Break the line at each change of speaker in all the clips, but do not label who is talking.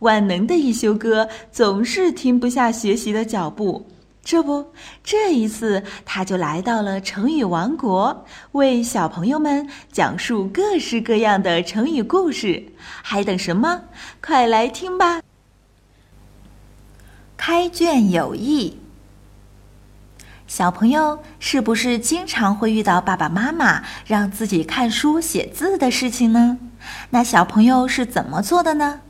万能的一休哥总是停不下学习的脚步。这不，这一次他就来到了成语王国，为小朋友们讲述各式各样的成语故事。还等什么？快来听吧！开卷有益。小朋友是不是经常会遇到爸爸妈妈让自己看书写字的事情呢？那小朋友是怎么做的呢？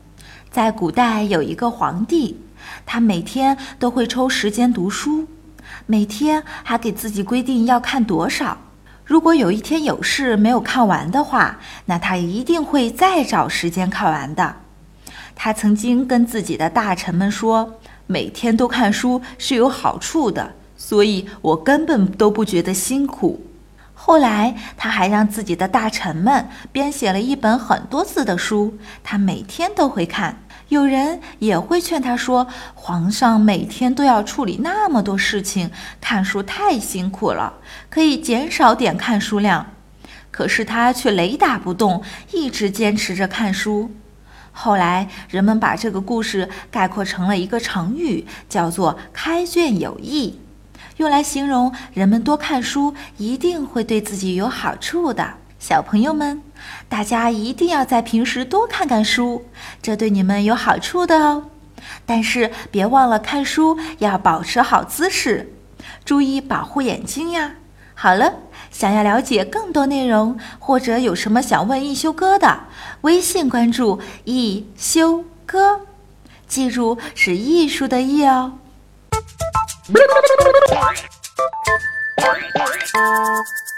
在古代有一个皇帝。他每天都会抽时间读书，每天还给自己规定要看多少。如果有一天有事没有看完的话，那他一定会再找时间看完的。他曾经跟自己的大臣们说：“每天都看书是有好处的，所以我根本都不觉得辛苦。”后来，他还让自己的大臣们编写了一本很多字的书，他每天都会看。有人也会劝他说：“皇上每天都要处理那么多事情，看书太辛苦了，可以减少点看书量。”可是他却雷打不动，一直坚持着看书。后来，人们把这个故事概括成了一个成语，叫做“开卷有益”，用来形容人们多看书一定会对自己有好处的。小朋友们，大家一定要在平时多看看书，这对你们有好处的哦。但是别忘了看书要保持好姿势，注意保护眼睛呀。好了，想要了解更多内容，或者有什么想问一休哥的，微信关注一休哥，记住是艺术的艺哦。подкаст.